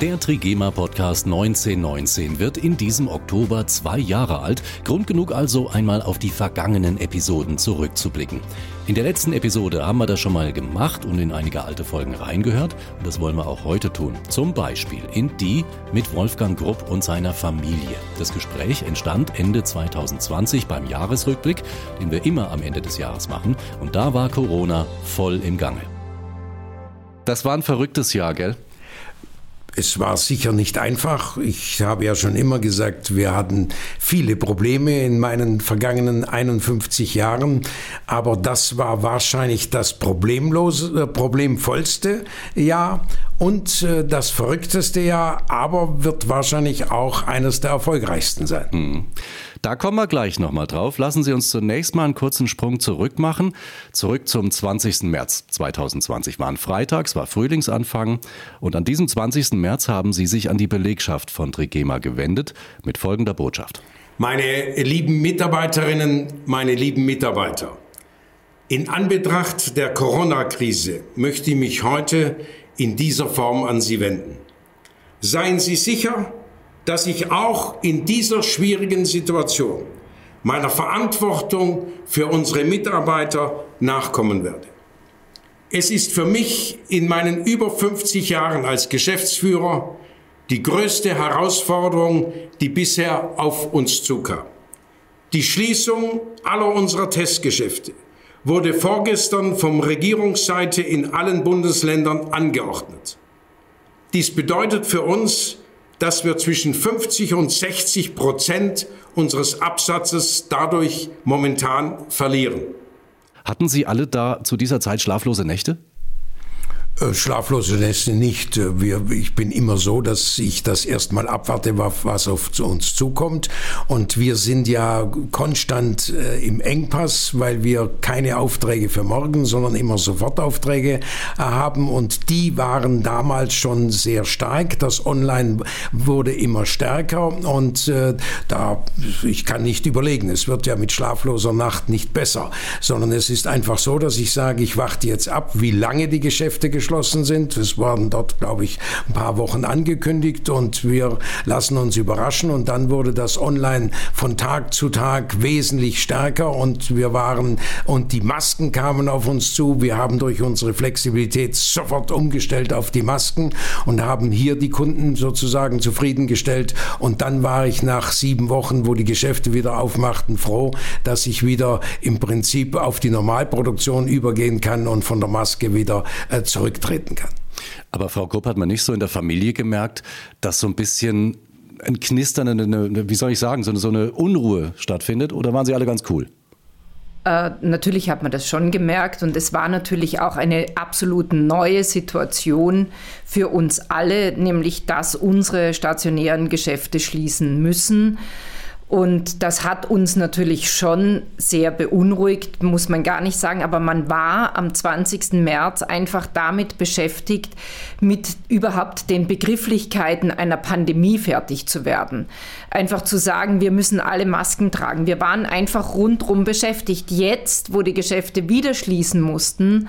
Der Trigema Podcast 1919 wird in diesem Oktober zwei Jahre alt. Grund genug also, einmal auf die vergangenen Episoden zurückzublicken. In der letzten Episode haben wir das schon mal gemacht und in einige alte Folgen reingehört. Und das wollen wir auch heute tun. Zum Beispiel in die mit Wolfgang Grupp und seiner Familie. Das Gespräch entstand Ende 2020 beim Jahresrückblick, den wir immer am Ende des Jahres machen. Und da war Corona voll im Gange. Das war ein verrücktes Jahr, gell? Es war sicher nicht einfach. Ich habe ja schon immer gesagt, wir hatten viele Probleme in meinen vergangenen 51 Jahren, aber das war wahrscheinlich das problemlose, äh, problemvollste Jahr und äh, das verrückteste Jahr, aber wird wahrscheinlich auch eines der erfolgreichsten sein. Hm. Da kommen wir gleich nochmal drauf. Lassen Sie uns zunächst mal einen kurzen Sprung zurück machen. Zurück zum 20. März 2020. War ein Freitag, es war Frühlingsanfang. Und an diesem 20. März haben Sie sich an die Belegschaft von Trigema gewendet mit folgender Botschaft. Meine lieben Mitarbeiterinnen, meine lieben Mitarbeiter. In Anbetracht der Corona-Krise möchte ich mich heute in dieser Form an Sie wenden. Seien Sie sicher, dass ich auch in dieser schwierigen Situation meiner Verantwortung für unsere Mitarbeiter nachkommen werde. Es ist für mich in meinen über 50 Jahren als Geschäftsführer die größte Herausforderung, die bisher auf uns zukam. Die Schließung aller unserer Testgeschäfte wurde vorgestern vom Regierungsseite in allen Bundesländern angeordnet. Dies bedeutet für uns, dass wir zwischen 50 und 60 Prozent unseres Absatzes dadurch momentan verlieren. Hatten Sie alle da zu dieser Zeit schlaflose Nächte? Äh, schlaflose Nächte nicht. Äh, wir, ich bin immer so, dass ich das erstmal abwarte, was auf uns zukommt. Und wir sind ja konstant äh, im Engpass, weil wir keine Aufträge für morgen, sondern immer Sofortaufträge haben. Und die waren damals schon sehr stark. Das Online wurde immer stärker. Und da, ich kann nicht überlegen, es wird ja mit schlafloser Nacht nicht besser, sondern es ist einfach so, dass ich sage, ich warte jetzt ab, wie lange die Geschäfte geschlossen geschlossen sind. Es waren dort, glaube ich, ein paar Wochen angekündigt und wir lassen uns überraschen. Und dann wurde das online von Tag zu Tag wesentlich stärker und wir waren, und die Masken kamen auf uns zu. Wir haben durch unsere Flexibilität sofort umgestellt auf die Masken und haben hier die Kunden sozusagen zufriedengestellt. Und dann war ich nach sieben Wochen, wo die Geschäfte wieder aufmachten, froh, dass ich wieder im Prinzip auf die Normalproduktion übergehen kann und von der Maske wieder äh, zurück zurücktreten kann. Aber Frau Kopp hat man nicht so in der Familie gemerkt, dass so ein bisschen ein Knistern, eine, wie soll ich sagen, so eine, so eine Unruhe stattfindet? Oder waren Sie alle ganz cool? Äh, natürlich hat man das schon gemerkt und es war natürlich auch eine absolut neue Situation für uns alle, nämlich dass unsere stationären Geschäfte schließen müssen. Und das hat uns natürlich schon sehr beunruhigt, muss man gar nicht sagen. Aber man war am 20. März einfach damit beschäftigt, mit überhaupt den Begrifflichkeiten einer Pandemie fertig zu werden. Einfach zu sagen, wir müssen alle Masken tragen. Wir waren einfach rundrum beschäftigt. Jetzt, wo die Geschäfte wieder schließen mussten,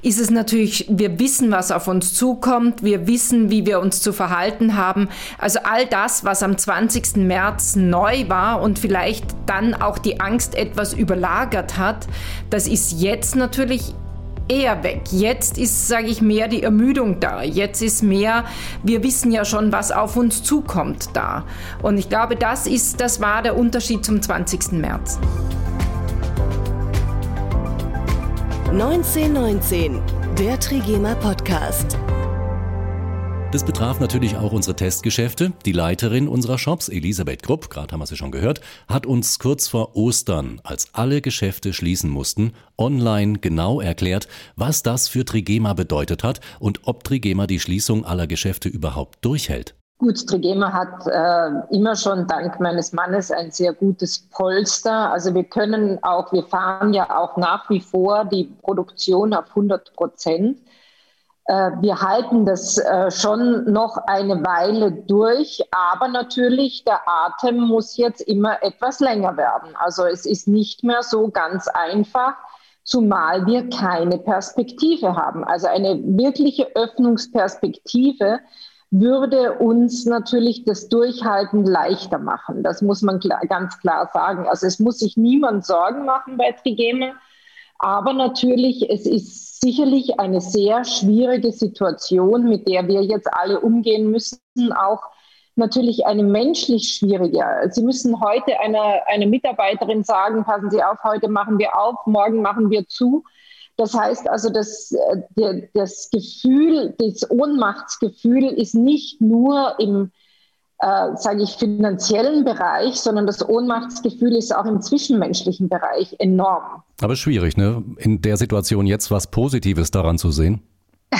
ist es natürlich, wir wissen, was auf uns zukommt. Wir wissen, wie wir uns zu verhalten haben. Also all das, was am 20. März neu war, war und vielleicht dann auch die Angst etwas überlagert hat, das ist jetzt natürlich eher weg. Jetzt ist, sage ich, mehr die Ermüdung da. Jetzt ist mehr, wir wissen ja schon, was auf uns zukommt da. Und ich glaube, das ist, das war der Unterschied zum 20. März. 1919, der Trigema Podcast. Das betraf natürlich auch unsere Testgeschäfte. Die Leiterin unserer Shops, Elisabeth Grupp, gerade haben wir sie schon gehört, hat uns kurz vor Ostern, als alle Geschäfte schließen mussten, online genau erklärt, was das für Trigema bedeutet hat und ob Trigema die Schließung aller Geschäfte überhaupt durchhält. Gut, Trigema hat äh, immer schon dank meines Mannes ein sehr gutes Polster. Also wir können auch, wir fahren ja auch nach wie vor die Produktion auf 100 Prozent. Äh, wir halten das äh, schon noch eine Weile durch, aber natürlich der Atem muss jetzt immer etwas länger werden. Also es ist nicht mehr so ganz einfach, zumal wir keine Perspektive haben. Also eine wirkliche Öffnungsperspektive würde uns natürlich das Durchhalten leichter machen. Das muss man klar, ganz klar sagen. Also es muss sich niemand Sorgen machen bei Trigema. Aber natürlich, es ist sicherlich eine sehr schwierige Situation, mit der wir jetzt alle umgehen müssen, auch natürlich eine menschlich schwierige. Sie müssen heute einer eine Mitarbeiterin sagen, passen Sie auf, heute machen wir auf, morgen machen wir zu. Das heißt also, das, äh, das Gefühl, das Ohnmachtsgefühl ist nicht nur im, äh, sage ich, finanziellen Bereich, sondern das Ohnmachtsgefühl ist auch im zwischenmenschlichen Bereich enorm. Aber schwierig, ne? In der Situation jetzt was Positives daran zu sehen.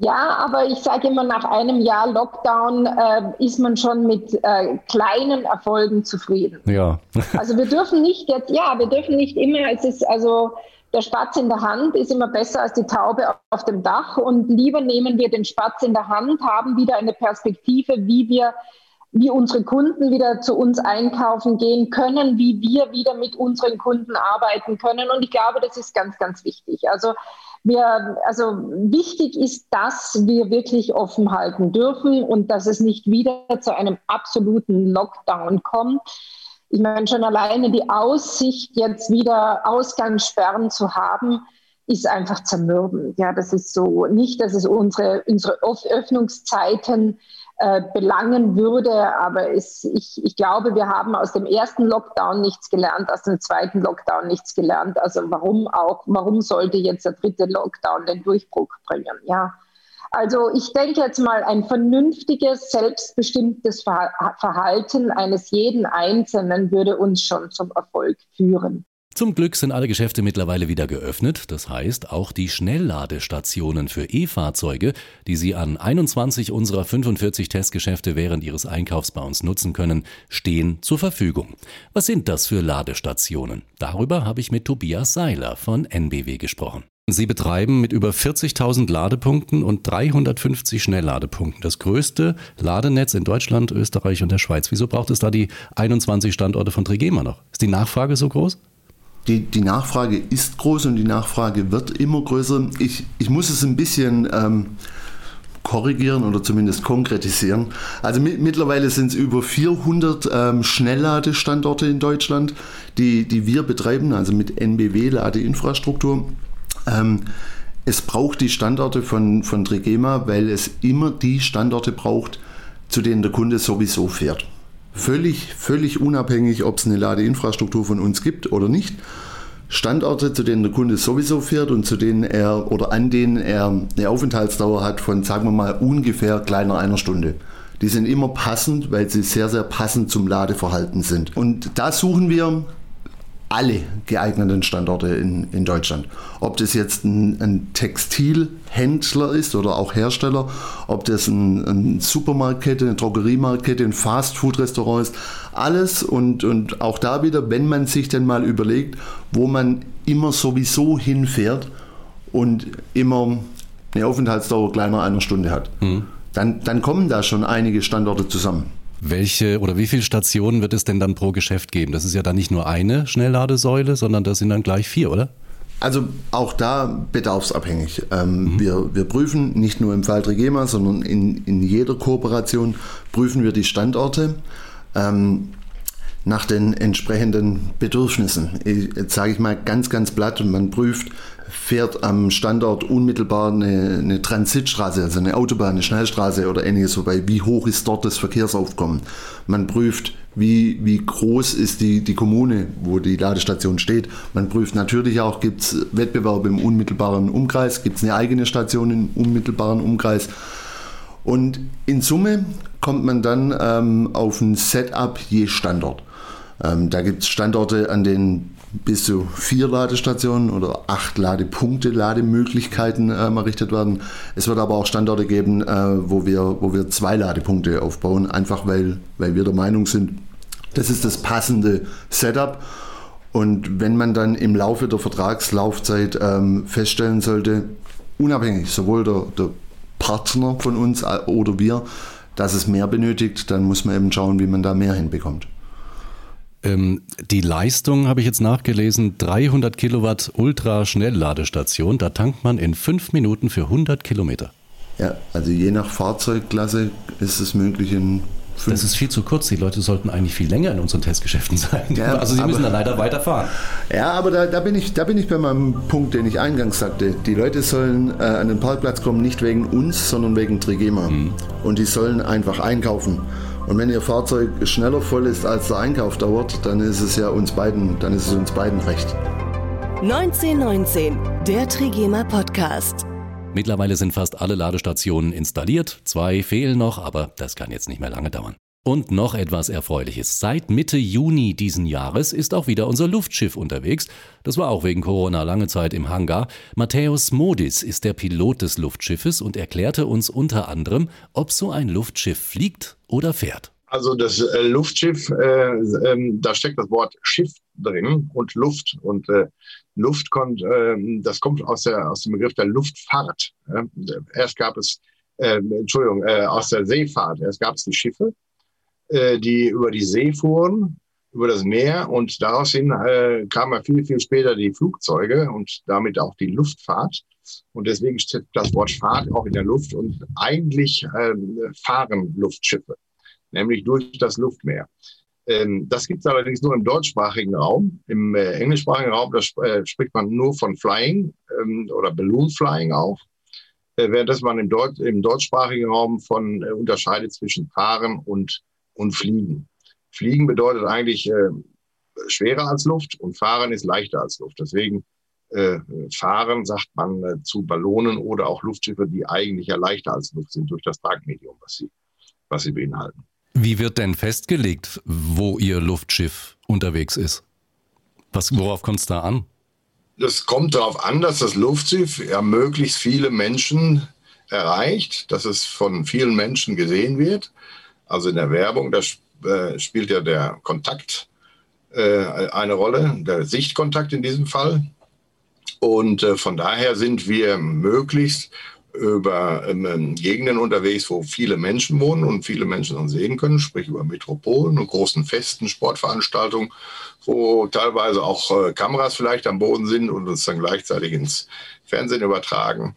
Ja, aber ich sage immer, nach einem Jahr Lockdown äh, ist man schon mit äh, kleinen Erfolgen zufrieden. Ja. also wir dürfen nicht jetzt, ja, wir dürfen nicht immer, es ist also der Spatz in der Hand ist immer besser als die Taube auf dem Dach und lieber nehmen wir den Spatz in der Hand, haben wieder eine Perspektive, wie wir wie unsere Kunden wieder zu uns einkaufen gehen können, wie wir wieder mit unseren Kunden arbeiten können. Und ich glaube, das ist ganz, ganz wichtig. Also wir, also wichtig ist, dass wir wirklich offen halten dürfen und dass es nicht wieder zu einem absoluten Lockdown kommt. Ich meine, schon alleine die Aussicht, jetzt wieder Ausgangssperren zu haben, ist einfach zermürbend. Ja, das ist so nicht, dass es unsere, unsere Öffnungszeiten äh, belangen würde, aber es, ich, ich glaube, wir haben aus dem ersten Lockdown nichts gelernt, aus dem zweiten Lockdown nichts gelernt. Also warum auch, warum sollte jetzt der dritte Lockdown den Durchbruch bringen? Ja. Also ich denke jetzt mal, ein vernünftiges, selbstbestimmtes Verhalten eines jeden Einzelnen würde uns schon zum Erfolg führen. Zum Glück sind alle Geschäfte mittlerweile wieder geöffnet. Das heißt, auch die Schnellladestationen für E-Fahrzeuge, die Sie an 21 unserer 45 Testgeschäfte während Ihres Einkaufs bei uns nutzen können, stehen zur Verfügung. Was sind das für Ladestationen? Darüber habe ich mit Tobias Seiler von NBW gesprochen. Sie betreiben mit über 40.000 Ladepunkten und 350 Schnellladepunkten das größte Ladenetz in Deutschland, Österreich und der Schweiz. Wieso braucht es da die 21 Standorte von Trigema noch? Ist die Nachfrage so groß? Die, die Nachfrage ist groß und die Nachfrage wird immer größer. Ich, ich muss es ein bisschen ähm, korrigieren oder zumindest konkretisieren. Also mit, mittlerweile sind es über 400 ähm, Schnellladestandorte in Deutschland, die, die wir betreiben, also mit NBW-Ladeinfrastruktur. Ähm, es braucht die Standorte von, von Trigema, weil es immer die Standorte braucht, zu denen der Kunde sowieso fährt. Völlig, völlig unabhängig, ob es eine Ladeinfrastruktur von uns gibt oder nicht. Standorte, zu denen der Kunde sowieso fährt und zu denen er oder an denen er eine Aufenthaltsdauer hat von, sagen wir mal, ungefähr kleiner einer Stunde. Die sind immer passend, weil sie sehr, sehr passend zum Ladeverhalten sind. Und da suchen wir alle geeigneten Standorte in, in Deutschland. Ob das jetzt ein, ein Textilhändler ist oder auch Hersteller, ob das ein, ein Supermarktkette, eine Drogeriemarktkette, ein Fastfood-Restaurant ist, alles und, und auch da wieder, wenn man sich dann mal überlegt, wo man immer sowieso hinfährt und immer eine Aufenthaltsdauer kleiner einer Stunde hat, mhm. dann, dann kommen da schon einige Standorte zusammen. Welche oder wie viele Stationen wird es denn dann pro Geschäft geben? Das ist ja dann nicht nur eine Schnellladesäule, sondern das sind dann gleich vier, oder? Also auch da bedarfsabhängig. Ähm, mhm. wir, wir prüfen nicht nur im Fall Trigema, sondern in, in jeder Kooperation prüfen wir die Standorte. Ähm, nach den entsprechenden Bedürfnissen. Jetzt sage ich mal ganz, ganz platt und man prüft, fährt am Standort unmittelbar eine, eine, Transitstraße, also eine Autobahn, eine Schnellstraße oder ähnliches vorbei. Wie hoch ist dort das Verkehrsaufkommen? Man prüft, wie, wie groß ist die, die Kommune, wo die Ladestation steht. Man prüft natürlich auch, gibt es Wettbewerb im unmittelbaren Umkreis, gibt es eine eigene Station im unmittelbaren Umkreis. Und in Summe kommt man dann ähm, auf ein Setup je Standort. Ähm, da gibt es Standorte, an denen bis zu vier Ladestationen oder acht Ladepunkte, Lademöglichkeiten ähm, errichtet werden. Es wird aber auch Standorte geben, äh, wo, wir, wo wir zwei Ladepunkte aufbauen, einfach weil, weil wir der Meinung sind, das ist das passende Setup. Und wenn man dann im Laufe der Vertragslaufzeit ähm, feststellen sollte, unabhängig, sowohl der, der Partner von uns oder wir, dass es mehr benötigt, dann muss man eben schauen, wie man da mehr hinbekommt. Ähm, die Leistung habe ich jetzt nachgelesen, 300 Kilowatt Ultraschnellladestation, da tankt man in fünf Minuten für 100 Kilometer. Ja, also je nach Fahrzeugklasse ist es möglich in fünf. Das ist viel zu kurz. Die Leute sollten eigentlich viel länger in unseren Testgeschäften sein. Ja, also sie müssen da leider weiterfahren. Ja, aber da, da, bin ich, da bin ich bei meinem Punkt, den ich eingangs sagte. Die Leute sollen äh, an den Parkplatz kommen, nicht wegen uns, sondern wegen Trigema. Mhm. Und die sollen einfach einkaufen. Und wenn Ihr Fahrzeug schneller voll ist, als der Einkauf dauert, dann ist es ja uns beiden, dann ist es uns beiden recht. 1919, der Trigema Podcast. Mittlerweile sind fast alle Ladestationen installiert. Zwei fehlen noch, aber das kann jetzt nicht mehr lange dauern. Und noch etwas Erfreuliches. Seit Mitte Juni diesen Jahres ist auch wieder unser Luftschiff unterwegs. Das war auch wegen Corona lange Zeit im Hangar. Matthäus Modis ist der Pilot des Luftschiffes und erklärte uns unter anderem, ob so ein Luftschiff fliegt oder fährt. Also das äh, Luftschiff, äh, äh, da steckt das Wort Schiff drin und Luft. Und äh, Luft kommt, ähm, das kommt aus, der, aus dem Begriff der Luftfahrt. erst gab es, ähm, Entschuldigung, äh, aus der Seefahrt. Erst gab es die Schiffe äh, die über die See fuhren, über das Meer und daraus hin äh, kamen viel, viel später die Flugzeuge und damit auch die Luftfahrt. Und deswegen steht das Wort Fahrt auch in der Luft und eigentlich äh, fahren Luftschiffe, nämlich durch das Luftmeer. Ähm, das gibt es allerdings nur im deutschsprachigen Raum. Im äh, englischsprachigen Raum das, äh, spricht man nur von Flying ähm, oder Balloon Flying auch äh, während man im, Deut im deutschsprachigen Raum von äh, unterscheidet zwischen Fahren und und Fliegen. Fliegen bedeutet eigentlich äh, schwerer als Luft und Fahren ist leichter als Luft. Deswegen äh, Fahren sagt man äh, zu Ballonen oder auch Luftschiffe, die eigentlich ja leichter als Luft sind durch das Tragmedium, was sie, was sie beinhalten. Wie wird denn festgelegt, wo Ihr Luftschiff unterwegs ist? Was, worauf kommt es da an? Es kommt darauf an, dass das Luftschiff ja möglichst viele Menschen erreicht, dass es von vielen Menschen gesehen wird. Also in der Werbung, da äh, spielt ja der Kontakt äh, eine Rolle, der Sichtkontakt in diesem Fall. Und äh, von daher sind wir möglichst über ähm, Gegenden unterwegs, wo viele Menschen wohnen und viele Menschen uns sehen können, sprich über Metropolen und großen Festen, Sportveranstaltungen, wo teilweise auch Kameras vielleicht am Boden sind und uns dann gleichzeitig ins Fernsehen übertragen.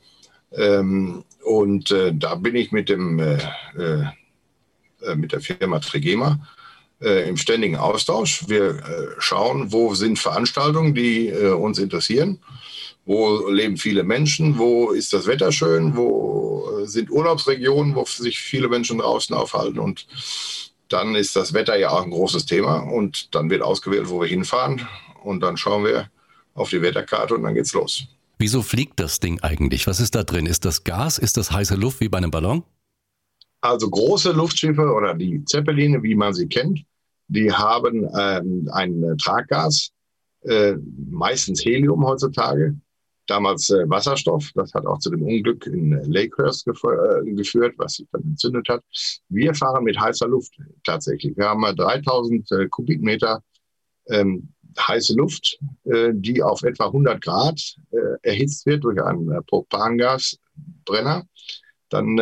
Ähm, und da bin ich mit dem mit der Firma Trigema äh, im ständigen Austausch. Wir äh, schauen, wo sind Veranstaltungen, die uns interessieren. Wo leben viele Menschen? Wo ist das Wetter schön? Wo sind Urlaubsregionen, wo sich viele Menschen draußen aufhalten? Und dann ist das Wetter ja auch ein großes Thema. Und dann wird ausgewählt, wo wir hinfahren. Und dann schauen wir auf die Wetterkarte und dann geht's los. Wieso fliegt das Ding eigentlich? Was ist da drin? Ist das Gas? Ist das heiße Luft wie bei einem Ballon? Also große Luftschiffe oder die Zeppeline, wie man sie kennt, die haben ähm, ein Traggas, äh, meistens Helium heutzutage, damals äh, Wasserstoff. Das hat auch zu dem Unglück in Lakehurst gef äh, geführt, was sich dann entzündet hat. Wir fahren mit heißer Luft tatsächlich. Wir haben 3000 äh, Kubikmeter ähm, heiße Luft, äh, die auf etwa 100 Grad äh, erhitzt wird durch einen Propangasbrenner. Dann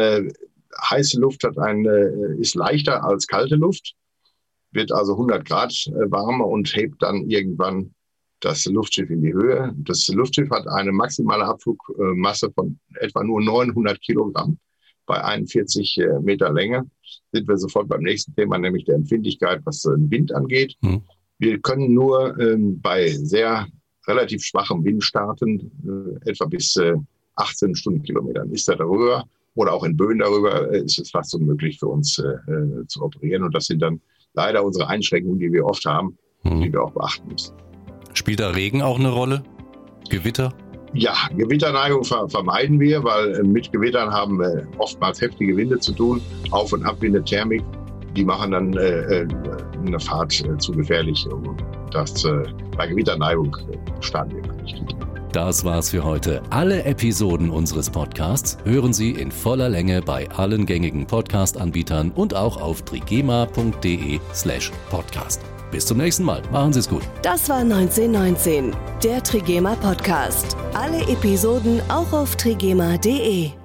heiße Luft hat eine, ist leichter als kalte Luft, wird also 100 Grad äh, warmer und hebt dann irgendwann das Luftschiff in die Höhe. Das Luftschiff hat eine maximale Abflugmasse von etwa nur 900 Kilogramm. Bei 41 äh, Meter Länge sind wir sofort beim nächsten Thema, nämlich der Empfindlichkeit, was den Wind angeht. Mhm. Wir können nur ähm, bei sehr relativ schwachem Wind starten, äh, etwa bis äh, 18 Stundenkilometern. Ist er darüber, oder auch in Böen darüber äh, ist es fast unmöglich für uns äh, äh, zu operieren. Und das sind dann leider unsere Einschränkungen, die wir oft haben, hm. die wir auch beachten müssen. Spielt da Regen auch eine Rolle? Gewitter? Ja, Gewitterneigung vermeiden wir, weil mit Gewittern haben wir oftmals heftige Winde zu tun, Auf- und Abwinde, Thermik. Die machen dann äh, eine Fahrt äh, zu gefährlich. Das, äh, bei Gewitterneigung starten wir nicht. Das war's für heute. Alle Episoden unseres Podcasts hören Sie in voller Länge bei allen gängigen Podcast-Anbietern und auch auf trigema.de/slash podcast. Bis zum nächsten Mal. Machen Sie es gut. Das war 1919, der Trigema Podcast. Alle Episoden auch auf trigema.de.